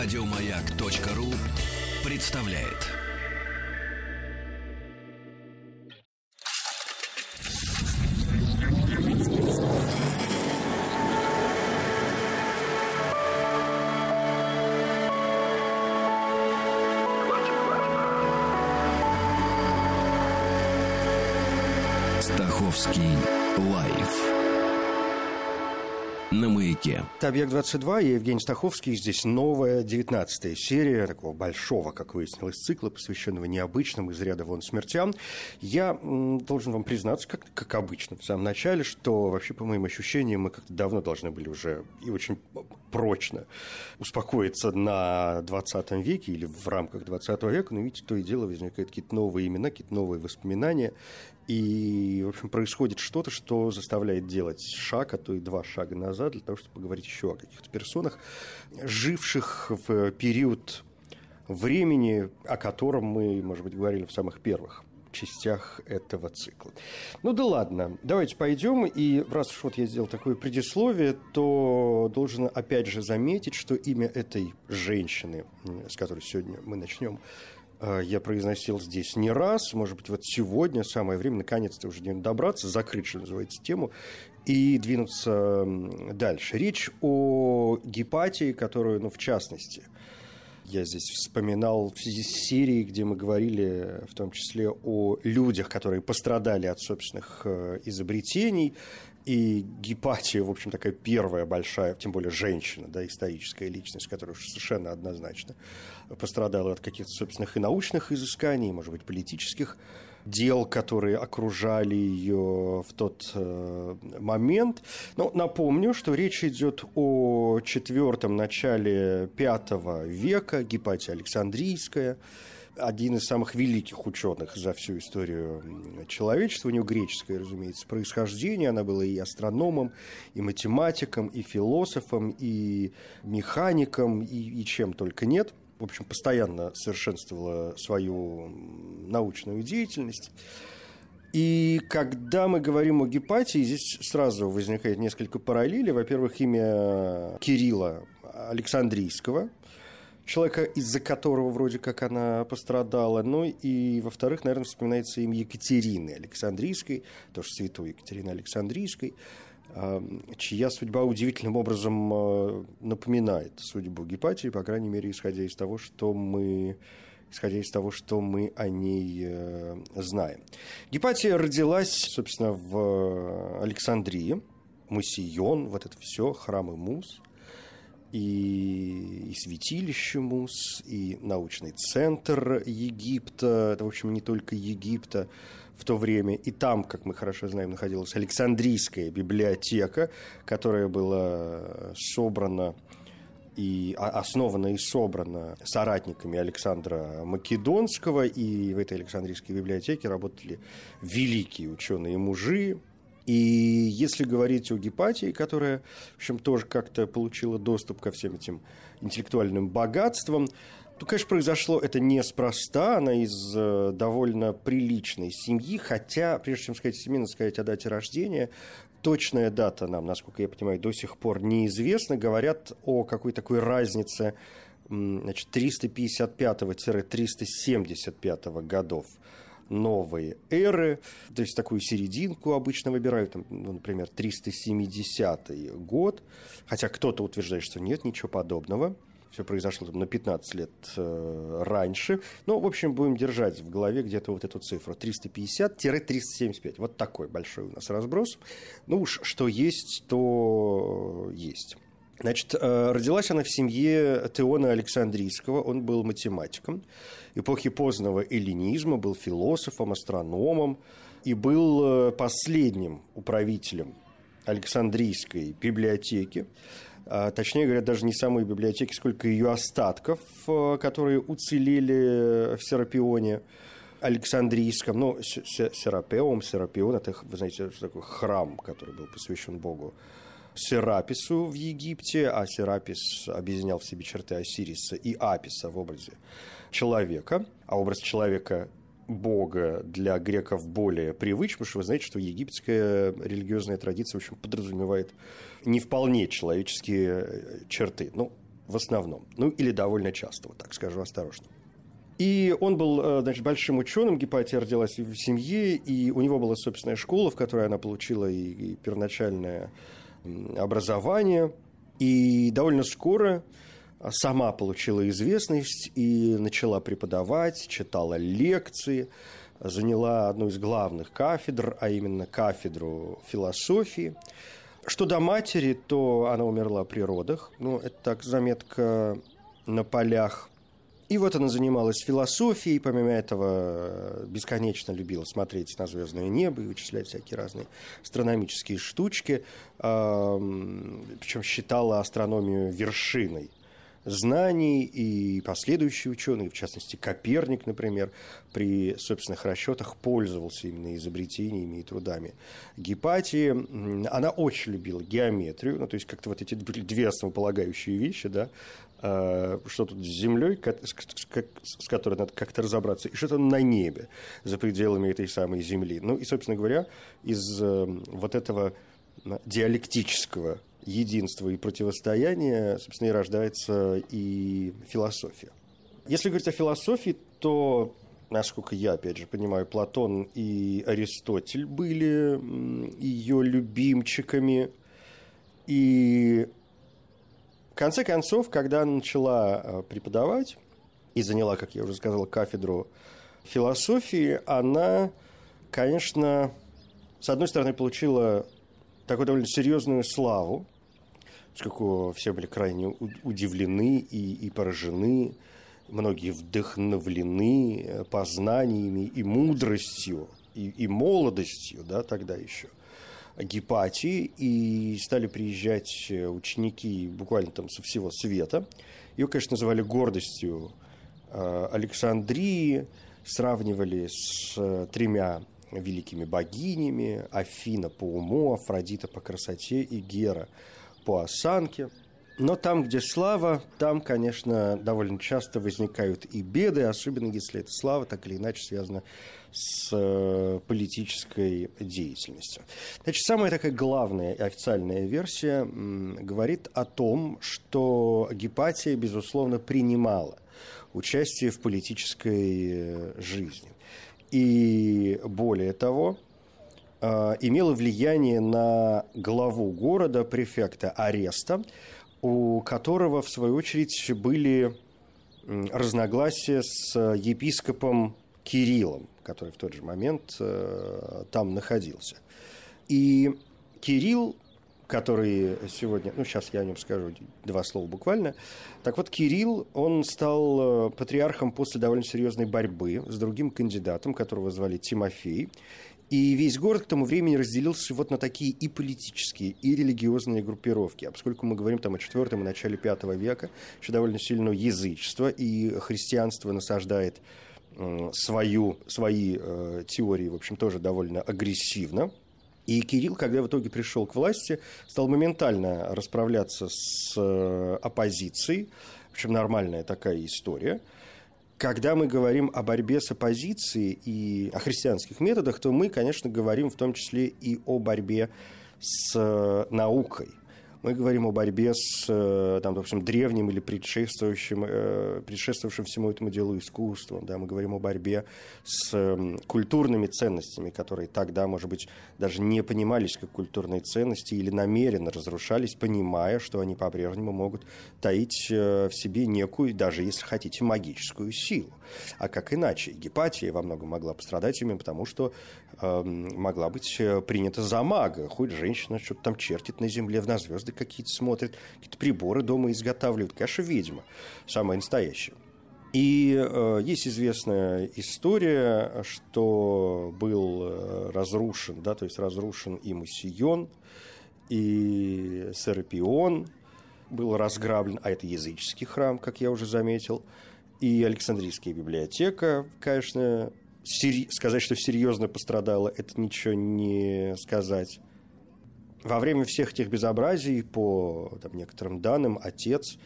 Радиомаяк.ру представляет. Стаховский лайф на маяке. Это «Объект-22», я Евгений Стаховский. Здесь новая, девятнадцатая серия такого большого, как выяснилось, цикла, посвященного необычным из ряда вон смертям. Я должен вам признаться, как, как обычно, в самом начале, что вообще, по моим ощущениям, мы как-то давно должны были уже и очень прочно успокоиться на 20 веке или в рамках 20 века, но видите, то и дело возникают какие-то новые имена, какие-то новые воспоминания. И, в общем, происходит что-то, что заставляет делать шаг, а то и два шага назад, для того, чтобы поговорить еще о каких-то персонах, живших в период времени, о котором мы, может быть, говорили в самых первых частях этого цикла. Ну да ладно, давайте пойдем. И раз уж вот я сделал такое предисловие, то должен опять же заметить, что имя этой женщины, с которой сегодня мы начнем, я произносил здесь не раз, может быть, вот сегодня самое время наконец-то уже добраться, закрыть, что называется, тему и двинуться дальше. Речь о гепатии, которую, ну, в частности, я здесь вспоминал в связи с серией, где мы говорили в том числе о людях, которые пострадали от собственных э, изобретений, и Гепатия, в общем, такая первая большая, тем более женщина, да, историческая личность, которая совершенно однозначно пострадала от каких-то собственных и научных изысканий, может быть, политических дел, которые окружали ее в тот э, момент. Но напомню, что речь идет о четвертом начале пятого века, Гепатия Александрийская, один из самых великих ученых за всю историю человечества. У него греческое, разумеется, происхождение. Она была и астрономом, и математиком, и философом, и механиком, и, и чем только нет. В общем, постоянно совершенствовала свою научную деятельность. И когда мы говорим о Гепатии, здесь сразу возникает несколько параллелей. Во-первых, имя Кирилла Александрийского – человека, из-за которого вроде как она пострадала. Ну и, во-вторых, наверное, вспоминается имя Екатерины Александрийской, тоже святой Екатерины Александрийской, чья судьба удивительным образом а, напоминает судьбу Гепатии, по крайней мере, исходя из того, что мы исходя из того, что мы о ней э, знаем. Гепатия родилась, собственно, в Александрии, Мусион, вот это все, храмы Мус – и, и святилище Мус, и научный центр Египта, это, в общем, не только Египта в то время. И там, как мы хорошо знаем, находилась Александрийская библиотека, которая была собрана и основана и собрана соратниками Александра Македонского, и в этой Александрийской библиотеке работали великие ученые-мужи, и если говорить о Гепатии, которая, в общем, тоже как-то получила доступ ко всем этим интеллектуальным богатствам, то, конечно, произошло это неспроста, она из э, довольно приличной семьи, хотя, прежде чем сказать семьи, надо сказать о дате рождения, точная дата нам, насколько я понимаю, до сих пор неизвестна. Говорят о какой такой разнице значит, 355-375 годов новой эры, то есть такую серединку обычно выбирают, там, ну, например, 370 год, хотя кто-то утверждает, что нет ничего подобного, все произошло там, на 15 лет э, раньше. Ну, в общем, будем держать в голове где-то вот эту цифру. 350-375. Вот такой большой у нас разброс. Ну уж что есть, то есть. Значит, э, родилась она в семье Теона Александрийского, он был математиком. Эпохи позднего эллинизма, был философом, астрономом и был э, последним управителем Александрийской библиотеки, а, точнее говоря, даже не самой библиотеки, сколько ее остатков, э, которые уцелели в Серапионе. Александрийском, ну, Серапеум, Серапион, это, вы знаете, такой храм, который был посвящен Богу Серапису в Египте, а Серапис объединял в себе черты Осириса и Аписа в образе человека, а образ человека Бога для греков более привычен, потому что вы знаете, что египетская религиозная традиция, в общем, подразумевает не вполне человеческие черты. Ну, в основном. Ну, или довольно часто, вот так скажу осторожно. И он был, э, значит, большим ученым, Гепатия родилась в семье, и у него была собственная школа, в которой она получила и, и первоначальное образование. И довольно скоро сама получила известность и начала преподавать, читала лекции, заняла одну из главных кафедр, а именно кафедру философии. Что до матери, то она умерла при родах. Ну, это так заметка на полях. И вот она занималась философией, помимо этого бесконечно любила смотреть на звездное небо и вычислять всякие разные астрономические штучки, причем считала астрономию вершиной знаний, и последующие ученые, в частности Коперник, например, при собственных расчетах пользовался именно изобретениями и трудами Гепатии. Она очень любила геометрию, ну, то есть как-то вот эти две основополагающие вещи, да, что тут с Землей, с которой надо как-то разобраться, и что-то на небе, за пределами этой самой Земли. Ну и, собственно говоря, из э, вот этого диалектического единства и противостояния, собственно, и рождается и философия. Если говорить о философии, то, насколько я, опять же, понимаю, Платон и Аристотель были ее любимчиками. И конце концов, когда начала э, преподавать и заняла, как я уже сказал, кафедру философии, она, конечно, с одной стороны, получила такую довольно серьезную славу, поскольку все были крайне удивлены и, и поражены, многие вдохновлены э, познаниями и мудростью, и, и молодостью, да, тогда еще, Гепатии, и стали приезжать э, ученики буквально там со всего света. Ее, конечно, называли гордостью э, Александрии, сравнивали с тремя великими богинями, Афина по уму, Афродита по красоте и Гера по осанке. Но там, где слава, там, конечно, довольно часто возникают и беды, особенно если эта слава так или иначе связана с э, политической деятельностью. Значит, самая такая главная официальная версия говорит о том, что Гепатия, безусловно, принимала участие в политической э, жизни. И более того, э, имела влияние на главу города, префекта ареста, у которого, в свою очередь, были разногласия с епископом Кириллом, который в тот же момент э, там находился. И Кирилл который сегодня, ну, сейчас я о нем скажу два слова буквально. Так вот, Кирилл, он стал э, патриархом после довольно серьезной борьбы с другим кандидатом, которого звали Тимофей. И весь город к тому времени разделился вот на такие и политические, и религиозные группировки. А поскольку мы говорим там о IV и начале V века, еще довольно сильно язычество, и христианство насаждает свою, свои э, теории, в общем, тоже довольно агрессивно. И Кирилл, когда в итоге пришел к власти, стал моментально расправляться с э, оппозицией, в общем, нормальная такая история. Когда мы говорим о борьбе с оппозицией и о христианских методах, то мы, конечно, говорим в том числе и о борьбе с э, наукой – мы говорим о борьбе с, э, там, допустим, древним или предшествующим, э, предшествовавшим всему этому делу искусством. Да? Мы говорим о борьбе с эм, культурными ценностями, которые тогда, может быть, даже не понимались как культурные ценности или намеренно разрушались, понимая, что они по-прежнему могут таить э, в себе некую, даже если хотите, магическую силу. А как иначе? Гепатия во многом могла пострадать именно потому, что э, могла быть принята за мага. Хоть женщина что-то там чертит на земле, на звезды какие-то смотрит, какие-то приборы дома изготавливают. Конечно, ведьма, самая настоящая. И э, есть известная история, что был э, разрушен, да, то есть разрушен и Мусион, и Серапион был разграблен, а это языческий храм, как я уже заметил, и Александрийская библиотека, конечно, сказать, что серьезно пострадала, это ничего не сказать. Во время всех этих безобразий, по там, некоторым данным, отец,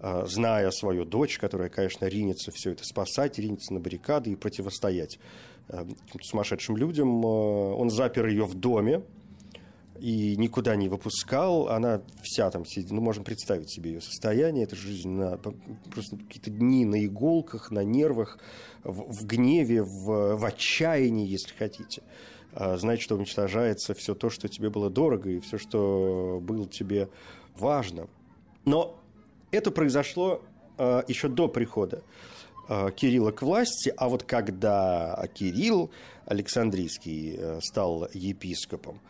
э, зная свою дочь, которая, конечно, ринется все это спасать, ринется на баррикады и противостоять э, сумасшедшим людям, э, он запер ее в доме и никуда не выпускал. Она вся там сидит, ну, можно представить себе ее состояние. Это жизнь на просто какие-то дни на иголках, на нервах, в, в гневе, в, в отчаянии, если хотите. А, знать, что уничтожается все то, что тебе было дорого, и все, что было тебе важно. Но это произошло а, еще до прихода а, Кирилла к власти, а вот когда Кирилл Александрийский э, стал епископом,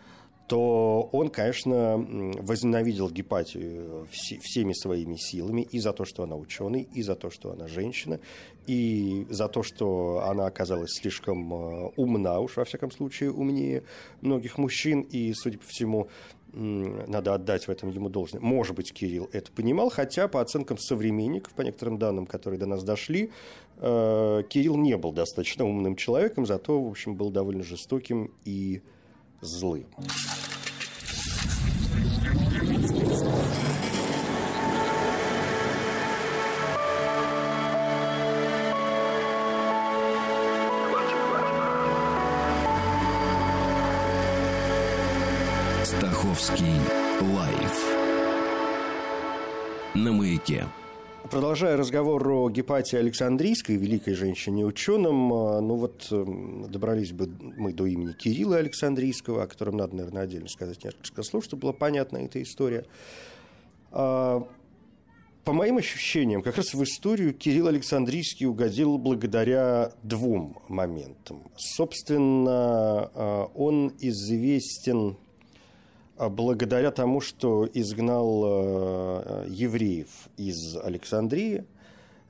то он, конечно, возненавидел Гепатию всеми своими силами и за то, что она ученый, и за то, что она женщина, и за то, что она оказалась слишком э, умна, уж во всяком случае умнее многих мужчин, и, судя по всему, надо отдать в этом ему должное. Может быть, Кирилл это понимал, хотя по оценкам современников, по некоторым данным, которые до нас дошли, э, Кирилл не был достаточно умным человеком, зато, в общем, был довольно жестоким и злым. Стаховский лайф на маяке. Продолжая разговор о Гепатии Александрийской, великой женщине-ученым, а, ну вот эм, добрались бы мы до имени Кирилла Александрийского, о котором надо, наверное, отдельно сказать несколько слов, чтобы была понятна эта история. А, по моим ощущениям, как раз в историю Кирилл Александрийский угодил благодаря двум моментам. Собственно, а, он известен благодаря тому, что изгнал э, евреев из Александрии.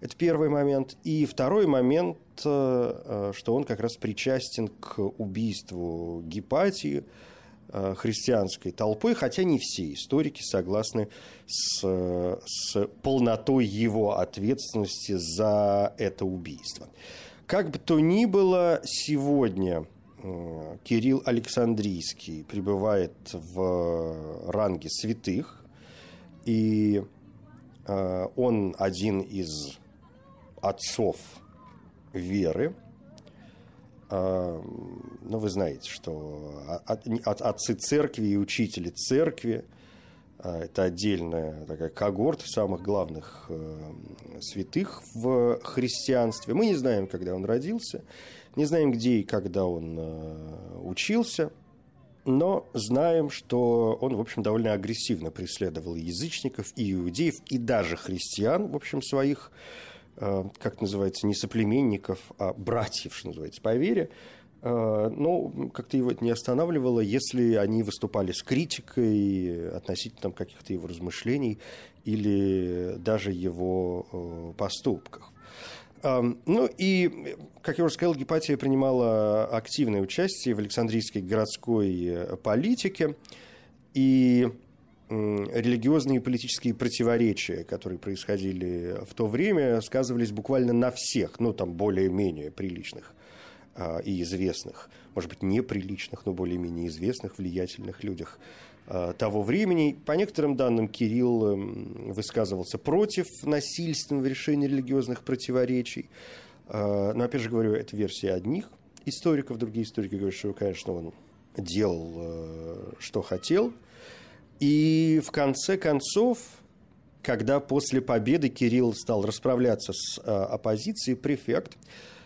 Это первый момент. И второй момент, э, э, что он как раз причастен к убийству Гепатии христианской толпой, хотя не все историки согласны с, с полнотой его ответственности за это убийство. Как бы то ни было, сегодня Кирилл Александрийский пребывает в ранге святых, и э, он один из отцов веры. Э, ну, вы знаете, что отцы церкви и учители церкви – это отдельная такая когорта самых главных святых в христианстве. Мы не знаем, когда он родился – не знаем, где и когда он э, учился, но знаем, что он, в общем, довольно агрессивно преследовал язычников, и иудеев, и даже христиан, в общем, своих, э, как называется, не соплеменников, а братьев, что называется, по вере. Э, но как-то его это не останавливало, если они выступали с критикой относительно каких-то его размышлений или даже его поступках. Ну и, как я уже сказал, Гепатия принимала активное участие в Александрийской городской э, политике. И религиозные и политические противоречия, которые происходили в то время, сказывались буквально на всех, ну, там, более-менее приличных а, и известных, может быть, неприличных, но более-менее известных, влиятельных людях того времени. По некоторым данным, Кирилл эм, высказывался против насильственного решения религиозных противоречий. Э, но, опять же говорю, это версия одних историков. Другие историки говорят, что, конечно, он делал, э, что хотел. И в конце концов, когда после победы Кирилл стал расправляться с оппозицией, префект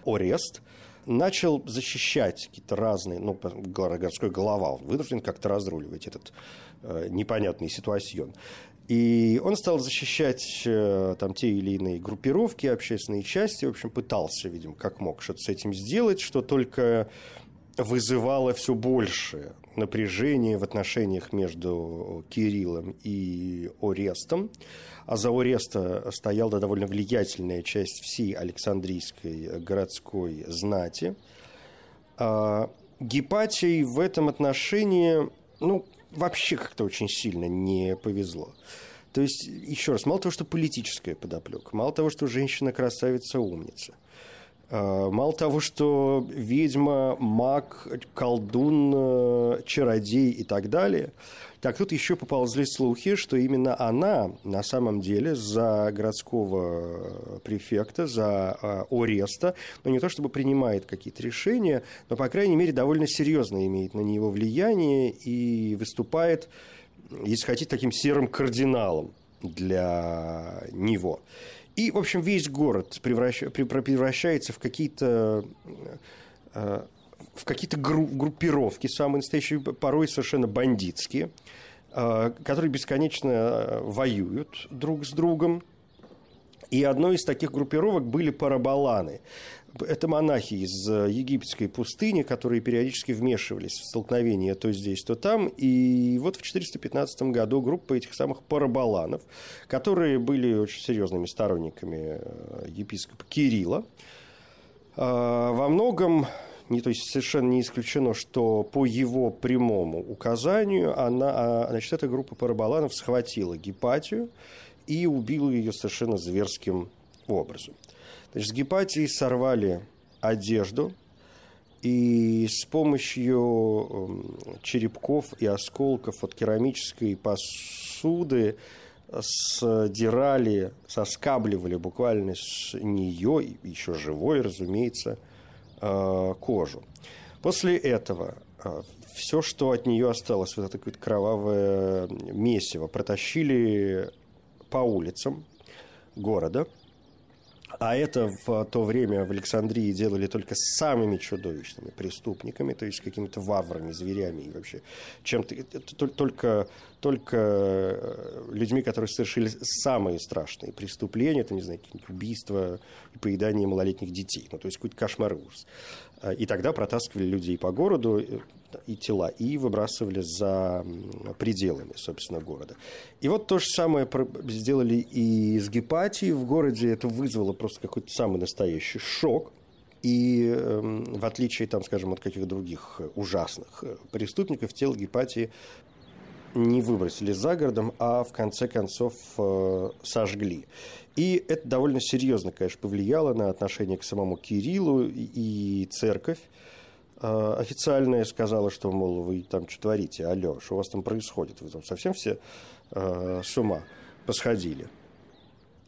Орест – начал защищать какие-то разные, ну, городской голова, он вынужден как-то разруливать этот э, непонятный ситуацион. И он стал защищать э, там те или иные группировки, общественные части, в общем, пытался, видимо, как мог что-то с этим сделать, что только вызывало все больше напряжение в отношениях между Кириллом и Орестом а за Ореста стояла довольно влиятельная часть всей Александрийской городской знати. А Гепатий в этом отношении, ну, вообще как-то очень сильно не повезло. То есть, еще раз, мало того, что политическая подоплека, мало того, что женщина красавица умница, а, мало того, что ведьма, маг, колдун, чародей и так далее – Так тут еще поползли слухи, что именно она на самом деле за городского префекта, за э, Ореста, но не то чтобы принимает какие-то решения, но, по крайней мере, довольно серьезно имеет на него влияние и выступает, если хотите, таким серым кардиналом для него. И, в общем, весь город превращается в какие-то э, в какие-то группировки, самые настоящие, порой совершенно бандитские, э, которые бесконечно э, воюют друг с другом. И одной из таких группировок были парабаланы. Это монахи из египетской пустыни, которые периодически вмешивались в столкновения то здесь, то там. И вот в 415 году группа этих самых парабаланов, которые были очень серьезными сторонниками епископа Кирилла, во многом не, то есть совершенно не исключено, что по его прямому указанию она, а, значит, эта группа парабаланов схватила Гепатию и убила ее совершенно зверским образом. Значит, с Гепатии сорвали одежду, и с помощью эм, черепков и осколков от керамической посуды сдирали, соскабливали буквально с нее, еще живой, разумеется, кожу. После этого э, все, что от нее осталось, вот это какое-то кровавое месиво, протащили по улицам города – а это в то время в Александрии делали только самыми чудовищными преступниками, то есть какими-то варварами, зверями и вообще чем-то только, только э, людьми, которые совершили самые страшные преступления, это, не знаю, убийства и поедание малолетних детей, ну, то есть какой-то кошмар и ужас. А, и тогда протаскивали людей по городу, э, и тела, и выбрасывали за пределами, собственно, города. И вот то же самое сделали и с Гепатией в городе. Это вызвало просто какой-то самый настоящий шок. И эм, в отличие, там, скажем, от каких-то других ужасных э, преступников, тело Гепатии не выбросили за городом, а в конце концов э, сожгли. И это довольно серьезно, конечно, повлияло на отношение к самому Кириллу и церковь. Э, официальная сказала, что, мол, вы там что творите, алло, что у вас там происходит, вы там совсем все э, с ума посходили.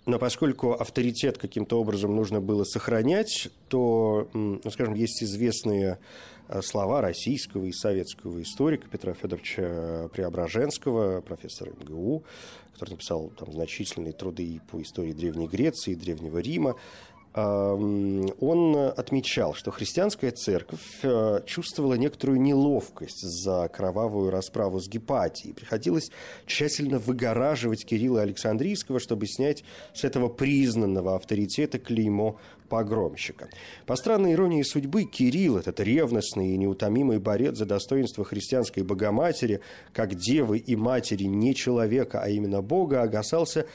Но поскольку авторитет каким-то образом нужно было сохранять, то, ну, скажем, есть известные слова российского и советского историка Петра Федоровича Преображенского, профессора МГУ, который написал там, значительные труды по истории Древней Греции и Древнего Рима, он отмечал, что христианская церковь э, чувствовала некоторую неловкость за кровавую расправу с Гепатией. Приходилось тщательно выгораживать Кирилла Александрийского, чтобы снять с этого признанного авторитета клеймо погромщика. По странной иронии судьбы, Кирилл, этот ревностный и неутомимый борец за достоинство христианской Богоматери, как девы и матери не человека, а именно Бога, оказался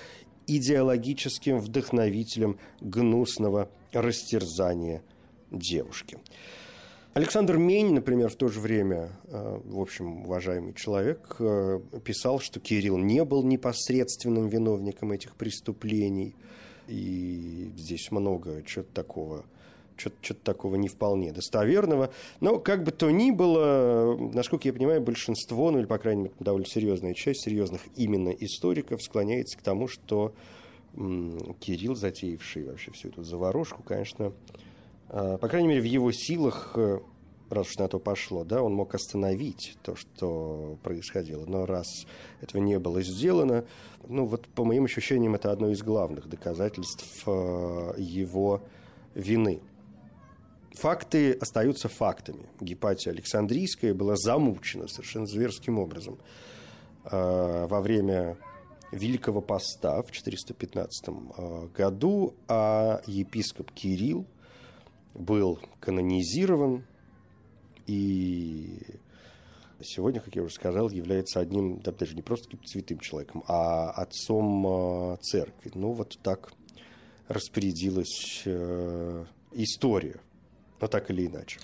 идеологическим вдохновителем гнусного растерзания девушки. Александр Мень, например, в то же время, э, в общем, уважаемый человек, э, писал, что Кирилл не был непосредственным виновником этих преступлений. И здесь много чего-то такого что-то такого не вполне достоверного. Но как бы то ни было, насколько я понимаю, большинство, ну или, по крайней мере, довольно серьезная часть серьезных именно историков склоняется к тому, что Кирилл, затеявший вообще всю эту заварушку, конечно, а, по крайней мере, в его силах, э, раз уж на то пошло, да, он мог остановить то, что происходило. Но раз этого не было сделано, ну вот по моим ощущениям это одно из главных доказательств э, его вины. Факты остаются фактами. Гепатия Александрийская была замучена совершенно зверским образом э, во время Великого Поста в 415 э, году, а епископ Кирилл был канонизирован и сегодня, как я уже сказал, является одним, да, даже не просто святым человеком, а отцом э, церкви. Ну, вот так распорядилась история но так или иначе.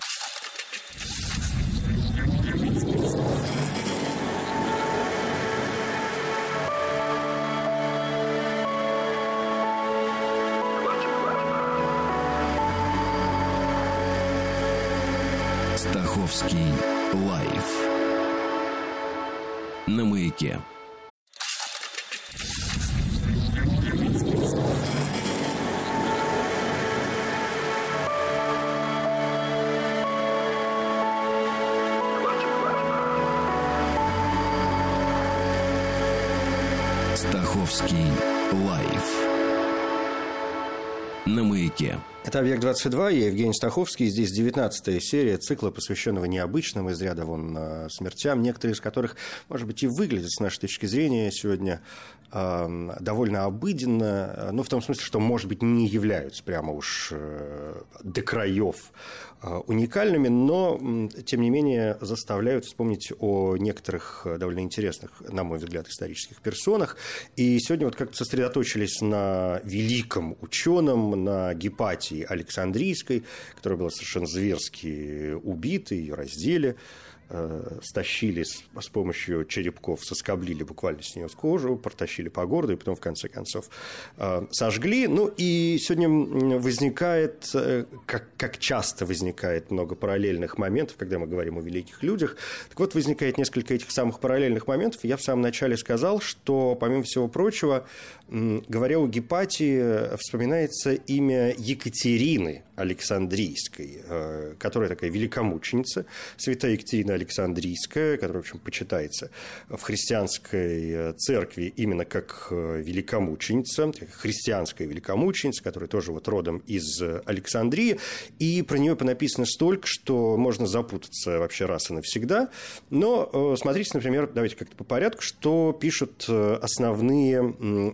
Стаховский лайф на маяке. Стаховский лайф на маяке. Это «Объект-22», я Евгений Стаховский. Здесь 19 серия цикла, посвященного необычным из ряда вон э, смертям, некоторые из которых, может быть, и выглядят с нашей точки зрения сегодня э, довольно обыденно, э, ну, в том смысле, что, может быть, не являются прямо уж э, до краев э, уникальными, но, тем не менее, заставляют вспомнить о некоторых довольно интересных, на мой взгляд, исторических персонах. И сегодня вот как-то сосредоточились на великом ученом, на Гепатии, Софьи Александрийской, которая была совершенно зверски убита, ее раздели, э, стащили с, с помощью черепков, соскоблили буквально с нее кожу, протащили по городу и потом, в конце концов, э, сожгли. Ну и сегодня возникает, э, как, как часто возникает много параллельных моментов, когда мы говорим о великих людях. Так вот, возникает несколько этих самых параллельных моментов. Я в самом начале сказал, что, помимо всего прочего, говоря о Гепатии, вспоминается имя Екатерины Александрийской, э, которая такая великомученица, святая Екатерина Александрийская, которая, в общем, почитается в христианской э, церкви именно как э, великомученица, христианская великомученица, которая тоже вот родом из Александрии, и про нее понаписано столько, что можно запутаться вообще раз и навсегда. Но смотрите, например, давайте как-то по порядку, что пишут основные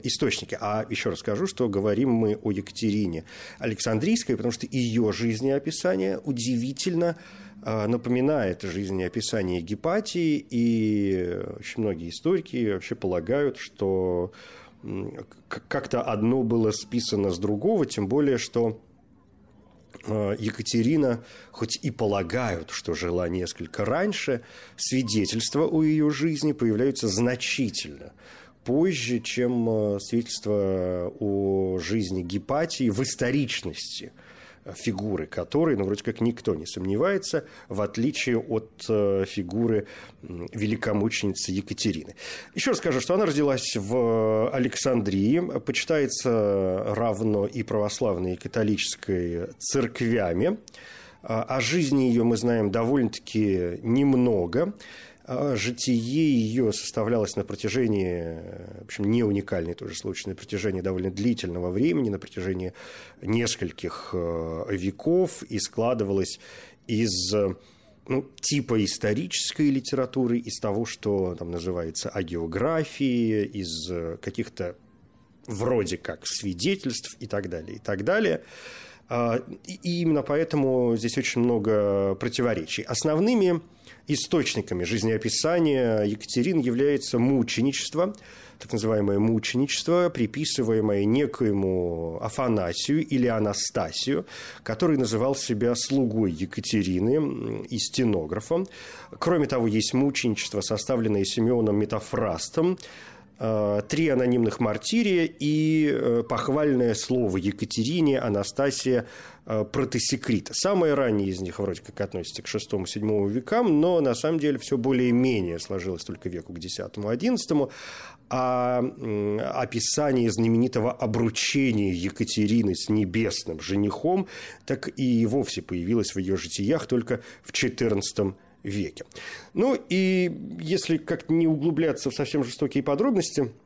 источники. А еще раз скажу, что говорим мы о Екатерине Александрийской, потому что ее жизнеописание удивительно напоминает жизнеописание Гепатии, и очень многие историки вообще полагают, что как-то одно было списано с другого, тем более, что а, Екатерина, хоть и полагают, что жила несколько раньше, свидетельства о ее жизни появляются значительно позже, чем э, свидетельство о жизни Гепатии в историчности фигуры которой, ну, вроде как никто не сомневается, в отличие от э, фигуры великомученицы Екатерины. Еще раз скажу, что она родилась в Александрии, почитается равно и православной, и католической церквями. О жизни ее мы знаем довольно-таки немного. А житие ее составлялось на протяжении, в общем, не уникальный тоже случай, на протяжении довольно длительного времени, на протяжении нескольких э, веков и складывалось из ну, типа исторической литературы, из того, что там называется агеографии, из каких-то вроде как свидетельств и так далее, и так далее. А, и именно поэтому здесь очень много противоречий. Основными источниками жизнеописания Екатерины является мученичество, так называемое мученичество, приписываемое некоему Афанасию или Анастасию, который называл себя слугой Екатерины и стенографом. Кроме того, есть мученичество, составленное Симеоном Метафрастом, э, три анонимных мартирия и э, похвальное слово Екатерине Анастасия протосекрита. Самое раннее из них вроде как относится к VI-VII векам, но на самом деле все более-менее сложилось только веку к X-XI. А описание знаменитого обручения Екатерины с небесным женихом так и вовсе появилось в ее житиях только в XIV веке. Ну и если как-то не углубляться в совсем жестокие подробности –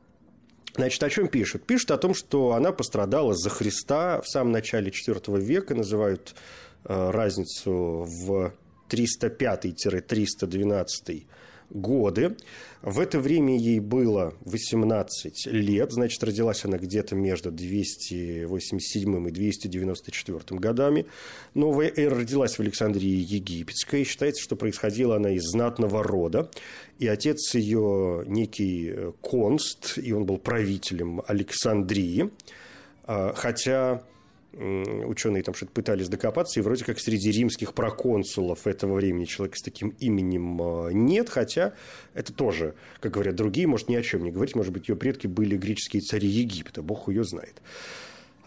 Значит, о чем пишут? Пишут о том, что она пострадала за Христа в самом начале IV века, называют э, разницу в 305-312 годы. В это время ей было 18 лет, значит, родилась она где-то между 287 и 294 годами. Новая эра родилась в Александрии Египетской. Считается, что происходила она из знатного рода. И отец ее некий э, Конст, и он был правителем Александрии. А, хотя ученые там что-то пытались докопаться, и вроде как среди римских проконсулов этого времени человека с таким именем а, нет, хотя это тоже, как говорят другие, может ни о чем не говорить, может быть, ее предки были греческие цари Египта, бог ее знает.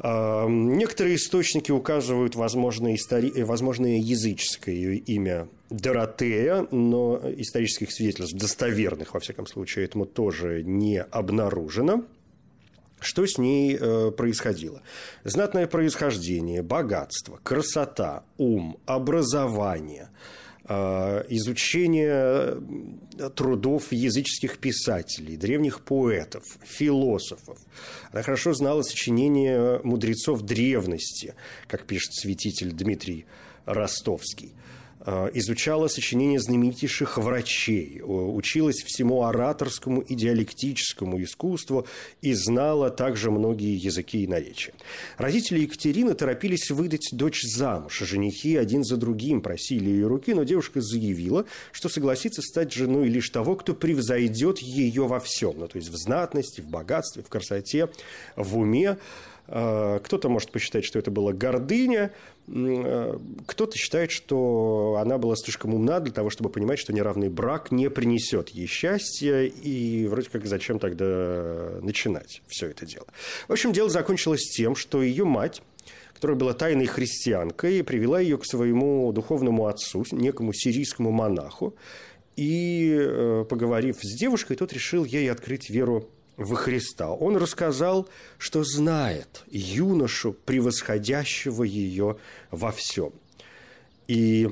Некоторые источники указывают возможное, истори... возможное языческое имя Доротея, но исторических свидетельств, достоверных, во всяком случае, этому тоже не обнаружено. Что с ней э, происходило? Знатное происхождение, богатство, красота, ум, образование – Э, изучение трудов языческих писателей, древних поэтов, философов. Она хорошо знала сочинения мудрецов древности, как пишет святитель Дмитрий Ростовский – Э, изучала сочинения знаменитейших врачей, училась всему ораторскому и диалектическому искусству и знала также многие языки и наречия. Родители Екатерины торопились выдать дочь замуж. Женихи один за другим просили ее руки, но девушка заявила, что согласится стать женой лишь того, кто превзойдет ее во всем, ну, то есть в знатности, в богатстве, в красоте, в уме. Э, кто-то может посчитать, что это была гордыня, э, кто-то считает, что она была слишком умна для того, чтобы понимать, что неравный брак не принесет ей счастья, и вроде как зачем тогда начинать все это дело. В общем, дело закончилось тем, что ее мать которая была тайной христианкой, привела ее к своему духовному отцу, некому сирийскому монаху, и, э, поговорив с девушкой, тот решил ей открыть веру во Христа. Он рассказал, что знает юношу, превосходящего ее во всем. И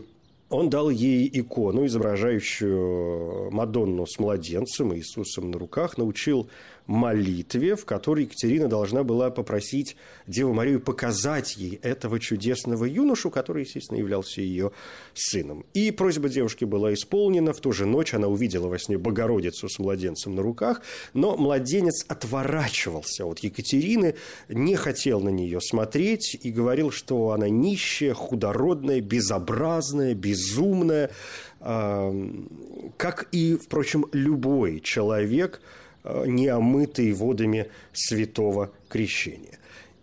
он дал ей икону, изображающую Мадонну с младенцем, Иисусом на руках, научил молитве, в которой Екатерина должна была попросить Деву Марию показать ей этого чудесного юношу, который, естественно, являлся ее сыном. И просьба девушки была исполнена. В ту же ночь она увидела во сне Богородицу с младенцем на руках, но младенец отворачивался от Екатерины, не хотел на нее смотреть и говорил, что она нищая, худородная, безобразная, безумная, как и, впрочем, любой человек – Э, не омытый водами святого крещения.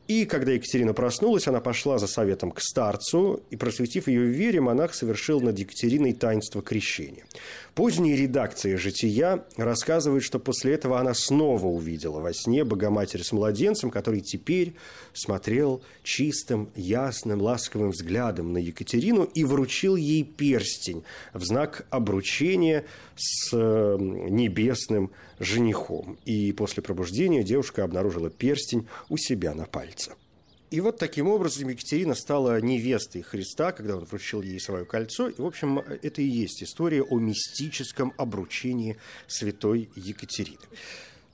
И когда Екатерина проснулась, она пошла за советом к старцу, и, просветив ее в вере, монах совершил над Екатериной таинство крещения. Поздние редакции «Жития» рассказывают, что после этого она снова увидела во сне Богоматерь с младенцем, который теперь смотрел чистым, ясным, ласковым взглядом на Екатерину и вручил ей перстень в знак обручения с э, небесным женихом. И после пробуждения девушка обнаружила перстень у себя на пальце. И вот таким образом Екатерина стала невестой Христа, когда он вручил ей свое кольцо. И, в общем, это и есть история о мистическом обручении святой Екатерины.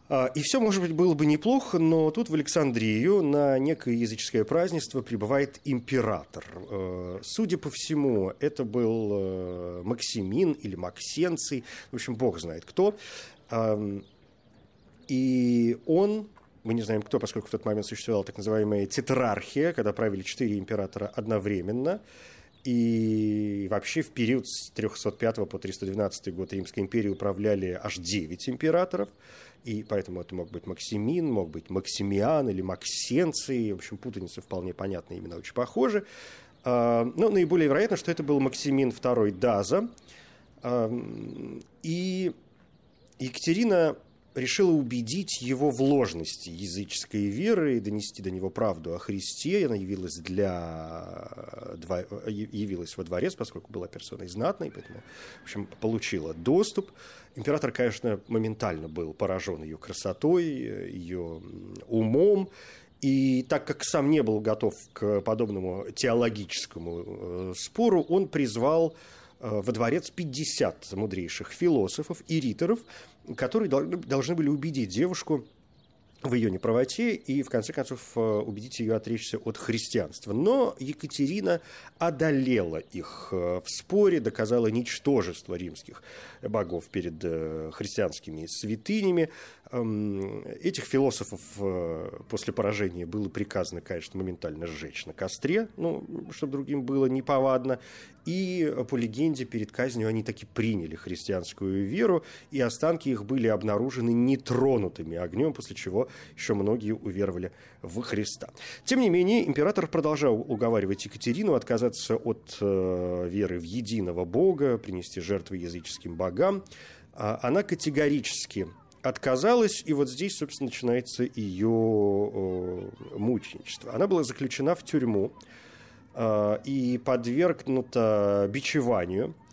А, и все, может быть, было бы неплохо, но тут в Александрию на некое языческое празднество прибывает император. Э, судя по всему, это был э, Максимин или Максенций, в общем, бог знает кто. И он мы не знаем кто, поскольку в тот момент существовала так называемая тетрархия, когда правили четыре императора одновременно. И вообще в период с 305 по 312 год Римской империи управляли аж 9 императоров. И поэтому это мог быть Максимин, мог быть Максимиан или Максенций. В общем, путаница вполне понятная, имена очень похожи. А, но наиболее вероятно, что это был Максимин II Даза. И Екатерина решила убедить его в ложности языческой веры и донести до него правду о Христе. Она явилась, для... явилась во дворец, поскольку была персоной знатной, поэтому, в общем, получила доступ. Император, конечно, моментально был поражен ее красотой, ее умом, и так как сам не был готов к подобному теологическому э, спору, он призвал э, во дворец 50 мудрейших философов и риторов, которые должны были убедить девушку в ее неправоте и, в конце концов, э, убедить ее отречься от христианства. Но Екатерина одолела их в споре, доказала ничтожество римских богов перед христианскими святынями, Этих философов э, после поражения было приказано, конечно, моментально сжечь на костре, ну, чтобы другим было неповадно. И по легенде перед казнью они таки приняли христианскую веру, и останки их были обнаружены нетронутыми огнем, после чего еще многие уверовали в Христа. Тем не менее, император продолжал уговаривать Екатерину отказаться от э, веры в единого Бога, принести жертвы языческим богам. А она категорически отказалась, и вот здесь, собственно, начинается ее мученичество. Она была заключена в тюрьму и подвергнута бичеванию –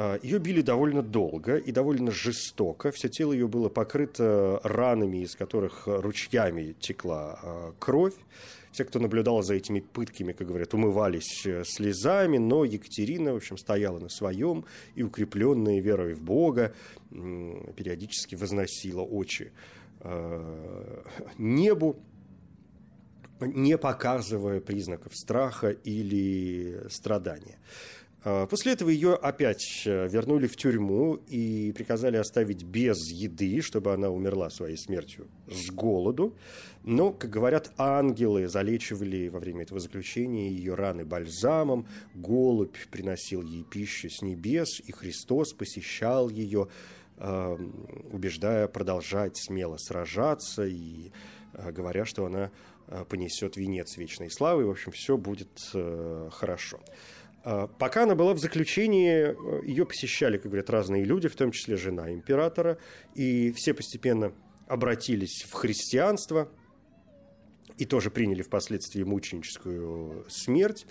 а, ее били довольно долго и довольно жестоко. Все тело ее было покрыто ранами, из которых ручьями текла а, кровь. Все, кто наблюдал за этими пытками, как говорят, умывались э, слезами, но Екатерина, в общем, стояла на своем и, укрепленная верой в Бога, периодически возносила очи а, небу, не показывая признаков страха или страдания. А, после этого ее опять э, вернули в тюрьму и приказали оставить без еды, чтобы она умерла своей смертью с голоду. Но, как говорят, ангелы залечивали во время этого заключения ее раны бальзамом, голубь приносил ей пищу с небес, и Христос посещал ее, убеждая продолжать смело сражаться и э, говоря, что она э, понесет венец вечной славы, и, в общем, все будет хорошо. А, пока она была в заключении, э, ее посещали, как говорят, разные люди, в том числе жена императора, и все постепенно обратились в христианство и тоже приняли впоследствии мученическую смерть.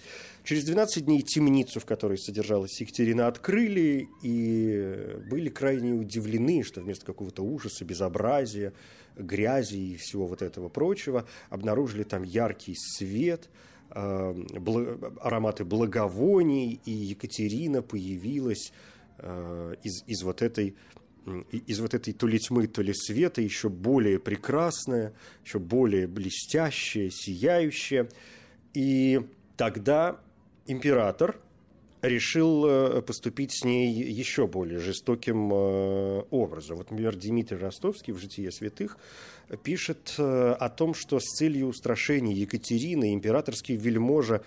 Через 12 дней темницу, в которой содержалась Екатерина, открыли и были крайне удивлены, что вместо какого-то ужаса, безобразия, грязи и всего вот этого прочего обнаружили там яркий свет – ароматы благовоний, и Екатерина появилась э, из, из вот этой из вот этой то ли тьмы, то ли света еще более прекрасная, еще более блестящая, сияющая. И тогда император решил э, поступить с ней еще более жестоким образом. Вот, например, Дмитрий Ростовский в «Житие святых» пишет э, о том, что с целью устрашения Екатерины императорский вельможа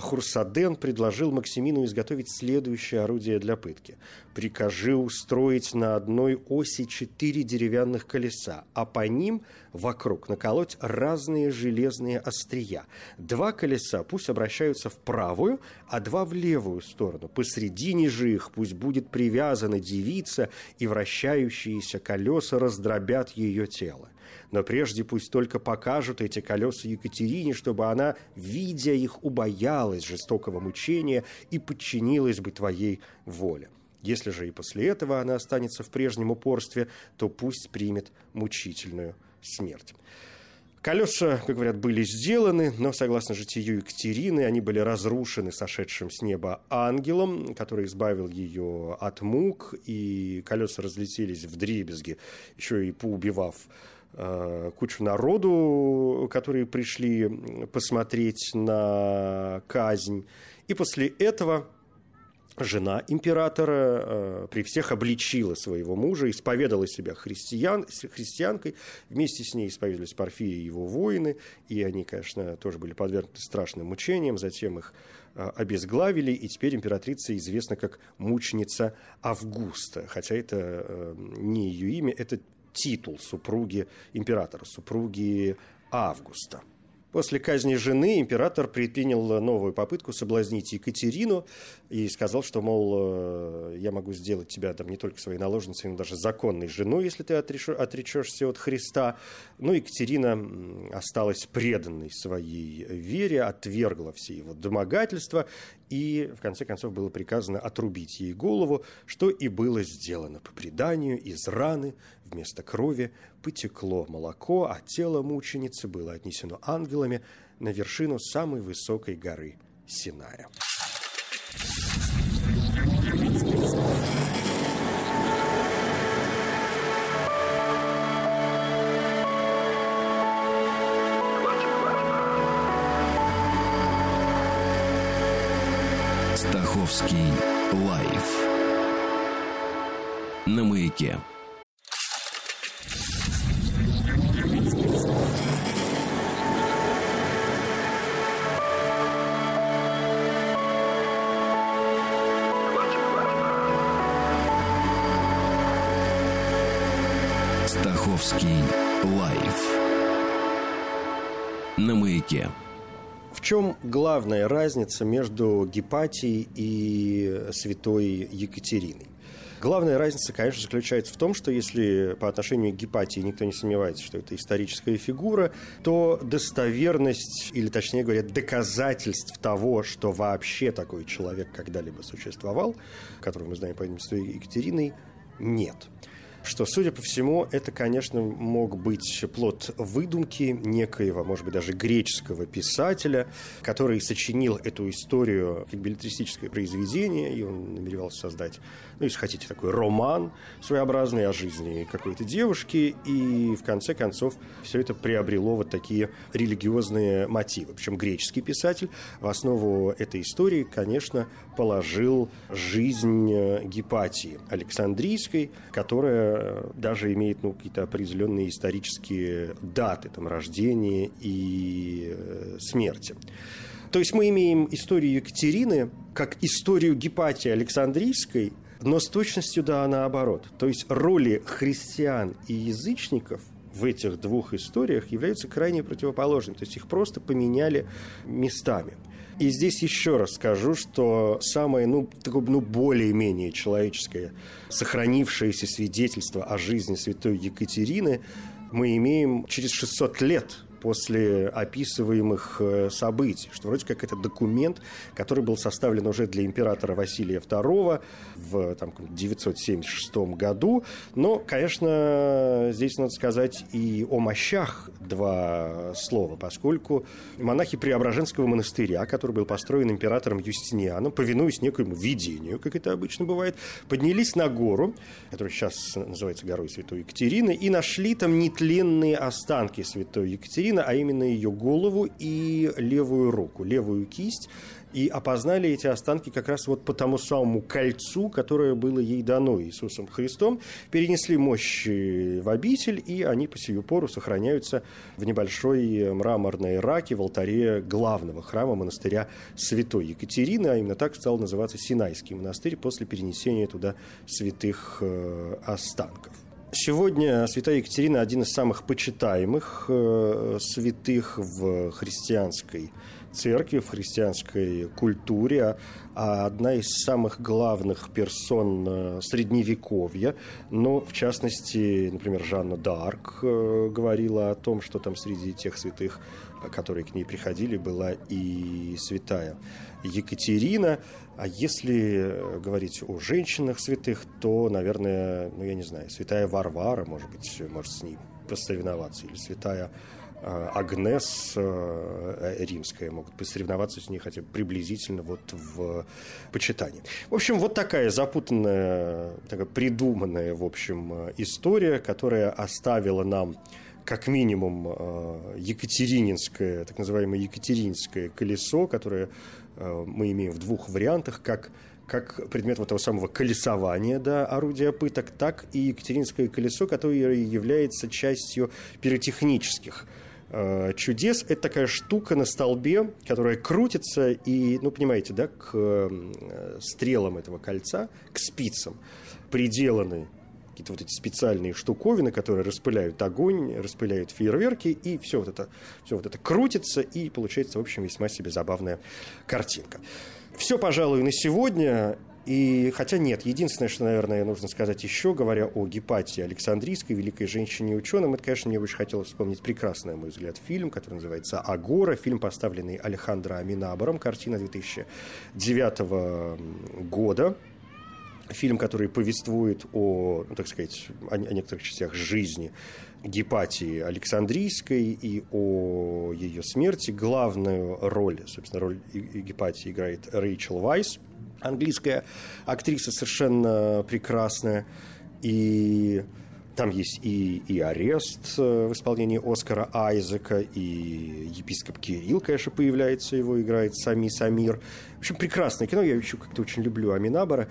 Хурсаден предложил Максимину изготовить следующее орудие для пытки. «Прикажи устроить на одной оси четыре деревянных колеса, а по ним вокруг наколоть разные железные острия. Два колеса пусть обращаются в правую, а два в левую сторону. Посредине же их пусть будет привязана девица, и вращающиеся колеса раздробят ее тело но прежде пусть только покажут эти колеса Екатерине, чтобы она, видя их, убоялась жестокого мучения и подчинилась бы твоей воле. Если же и после этого она останется в прежнем упорстве, то пусть примет мучительную смерть. Колеса, как говорят, были сделаны, но, согласно житию Екатерины, они были разрушены сошедшим с неба ангелом, который избавил ее от мук, и колеса разлетелись в дребезги, еще и поубивав кучу народу, которые пришли посмотреть на казнь. И после этого жена императора э, при всех обличила своего мужа, исповедала себя христиан, христианкой, вместе с ней исповедовались Порфирий и его воины, и они, конечно, тоже были подвергнуты страшным мучениям, затем их э, обезглавили, и теперь императрица известна как мученица Августа, хотя это не ее имя, это титул супруги императора, супруги Августа. После казни жены император предпринял новую попытку соблазнить Екатерину и сказал, что, мол, э, я могу сделать тебя там не только своей наложницей, но даже законной женой, если ты отречешься от Христа. Но Екатерина осталась преданной своей вере, отвергла все его домогательства, и в конце концов было приказано отрубить ей голову, что и было сделано по преданию из раны вместо крови потекло молоко, а тело мученицы было отнесено ангелами на вершину самой высокой горы Синая. Стаховский лайф на маяке. Чем главная разница между Гепатией и святой Екатериной? Главная разница, конечно, заключается в том, что если по отношению к Гепатии никто не сомневается, что это историческая фигура, то достоверность, или точнее говоря, доказательств того, что вообще такой человек когда-либо существовал, которого мы знаем по имени Екатериной, нет что, судя по всему, это, конечно, мог быть плод выдумки некоего, может быть, даже греческого писателя, который сочинил эту историю как билетристическое произведение, и он намеревался создать, ну, если хотите, такой роман своеобразный о жизни какой-то девушки, и в конце концов все это приобрело вот такие религиозные мотивы. Причем греческий писатель в основу этой истории, конечно, положил жизнь Гепатии Александрийской, которая даже имеет ну, какие-то определенные исторические даты там, рождения и э, смерти. То есть мы имеем историю Екатерины как историю Гепатии Александрийской, но с точностью да наоборот. То есть роли христиан и язычников в этих двух историях являются крайне противоположными. То есть их просто поменяли местами. И здесь еще раз скажу, что самое, ну, такое, ну, более-менее человеческое, сохранившееся свидетельство о жизни святой Екатерины мы имеем через 600 лет после описываемых э, событий, что вроде как это документ, который был составлен уже для императора Василия II в там, 976 году. Но, конечно, здесь надо сказать и о мощах два слова, поскольку монахи Преображенского монастыря, который был построен императором Юстинианом, повинуясь некоему видению, как это обычно бывает, поднялись на гору, которая сейчас называется горой Святой Екатерины, и нашли там нетленные останки Святой Екатерины, Екатерина, а именно ее голову и левую руку, левую кисть. И опознали эти останки как раз вот по тому самому кольцу, которое было ей дано Иисусом Христом. Перенесли мощи в обитель, и они по сию пору сохраняются в небольшой мраморной раке в алтаре главного храма монастыря Святой Екатерины, а именно так стал называться Синайский монастырь после перенесения туда святых э, останков. Сегодня святая Екатерина один из самых почитаемых э, святых в христианской церкви, в христианской культуре, а одна из самых главных персон э, Средневековья. Но, в частности, например, Жанна Д'Арк э, говорила о том, что там среди тех святых, которые к ней приходили, была и святая Екатерина. А если говорить о женщинах святых, то, наверное, ну, я не знаю, святая Варвара, может быть, может с ней посоревноваться, или святая а, Агнес э, римская могут посоревноваться с ней хотя бы приблизительно вот в почитании. В общем, вот такая запутанная, такая придуманная, в общем, история, которая оставила нам как минимум э, екатерининское, так называемое екатеринское колесо, которое Э, мы имеем в двух вариантах, как как предмет вот того самого колесования, да, орудия пыток, так и Екатеринское колесо, которое является частью пиротехнических э, чудес. Это такая штука на столбе, которая крутится и, ну, понимаете, да, к э, стрелам этого кольца, к спицам приделаны какие-то вот эти специальные штуковины, которые распыляют огонь, распыляют фейерверки, и все вот это, все вот это крутится, и получается, в общем, весьма себе забавная картинка. Все, пожалуй, на сегодня. И хотя нет, единственное, что, наверное, нужно сказать еще, говоря о Гепатии Александрийской, великой женщине и ученым, это, конечно, мне очень хотелось вспомнить прекрасный, на мой взгляд, фильм, который называется «Агора», фильм, поставленный Алехандро Аминабором, картина 2009 года, фильм, который повествует о, ну, так сказать, о, некоторых частях жизни Гепатии Александрийской и о ее смерти. Главную роль, собственно, роль Гепатии играет Рэйчел Вайс, английская актриса совершенно прекрасная. И там есть и, и арест э, в исполнении Оскара Айзека, и епископ Кирилл, конечно, появляется, его играет Сами Самир. В общем, прекрасное кино, я еще как-то очень люблю Аминабара.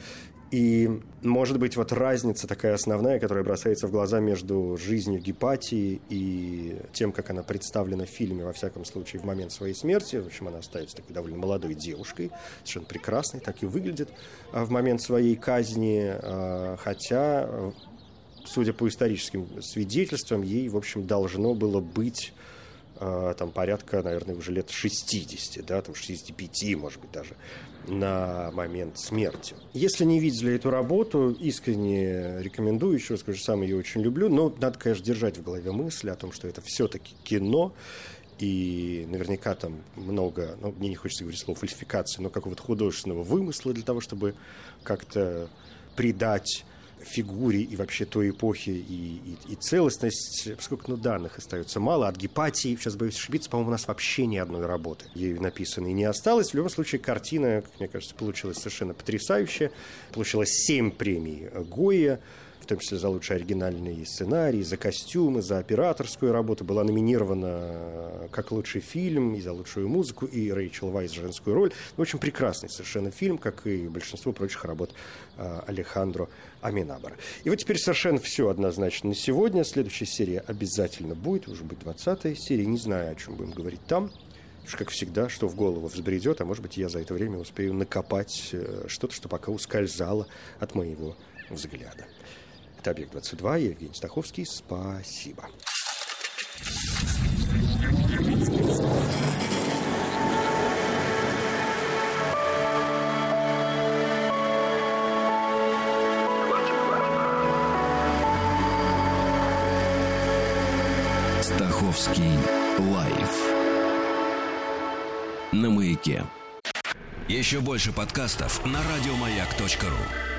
И, может быть, вот разница такая основная, которая бросается в глаза между жизнью Гепатии и тем, как она представлена в фильме, во всяком случае, в момент своей смерти. В общем, она остается такой довольно молодой девушкой, совершенно прекрасной, так и выглядит а, в момент своей казни, а, хотя, судя по историческим свидетельствам, ей, в общем, должно было быть там порядка, наверное, уже лет 60, да, там 65, может быть, даже на момент смерти. Если не видели эту работу, искренне рекомендую, еще раз скажу, сам ее очень люблю, но надо, конечно, держать в голове мысль о том, что это все-таки кино, и наверняка там много, ну, мне не хочется говорить слово фальсификации, но какого-то художественного вымысла для того, чтобы как-то придать фигуре и вообще той эпохи и, и, и целостность, поскольку ну, данных остается мало. От Гепатии, сейчас боюсь ошибиться, по-моему, у нас вообще ни одной работы ею написанной не осталось. В любом случае, картина, как мне кажется, получилась совершенно потрясающая. Получила семь премий Гоя в том числе за лучший оригинальный сценарий, за костюмы, за операторскую работу. Была номинирована как лучший фильм, и за лучшую музыку, и Рэйчел Вайс женскую роль. Ну, очень прекрасный совершенно фильм, как и большинство прочих работ а, Алехандро Аминабара. И вот теперь совершенно все однозначно на сегодня. Следующая серия обязательно будет, уже будет 20 серия. Не знаю, о чем будем говорить там. Уж как всегда, что в голову взбредет, а может быть, я за это время успею накопать э, что-то, что пока ускользало от моего взгляда. Это «Объект-22», я Евгений Стаховский. Спасибо. Стаховский лайф на маяке. Еще больше подкастов на радиомаяк.ру.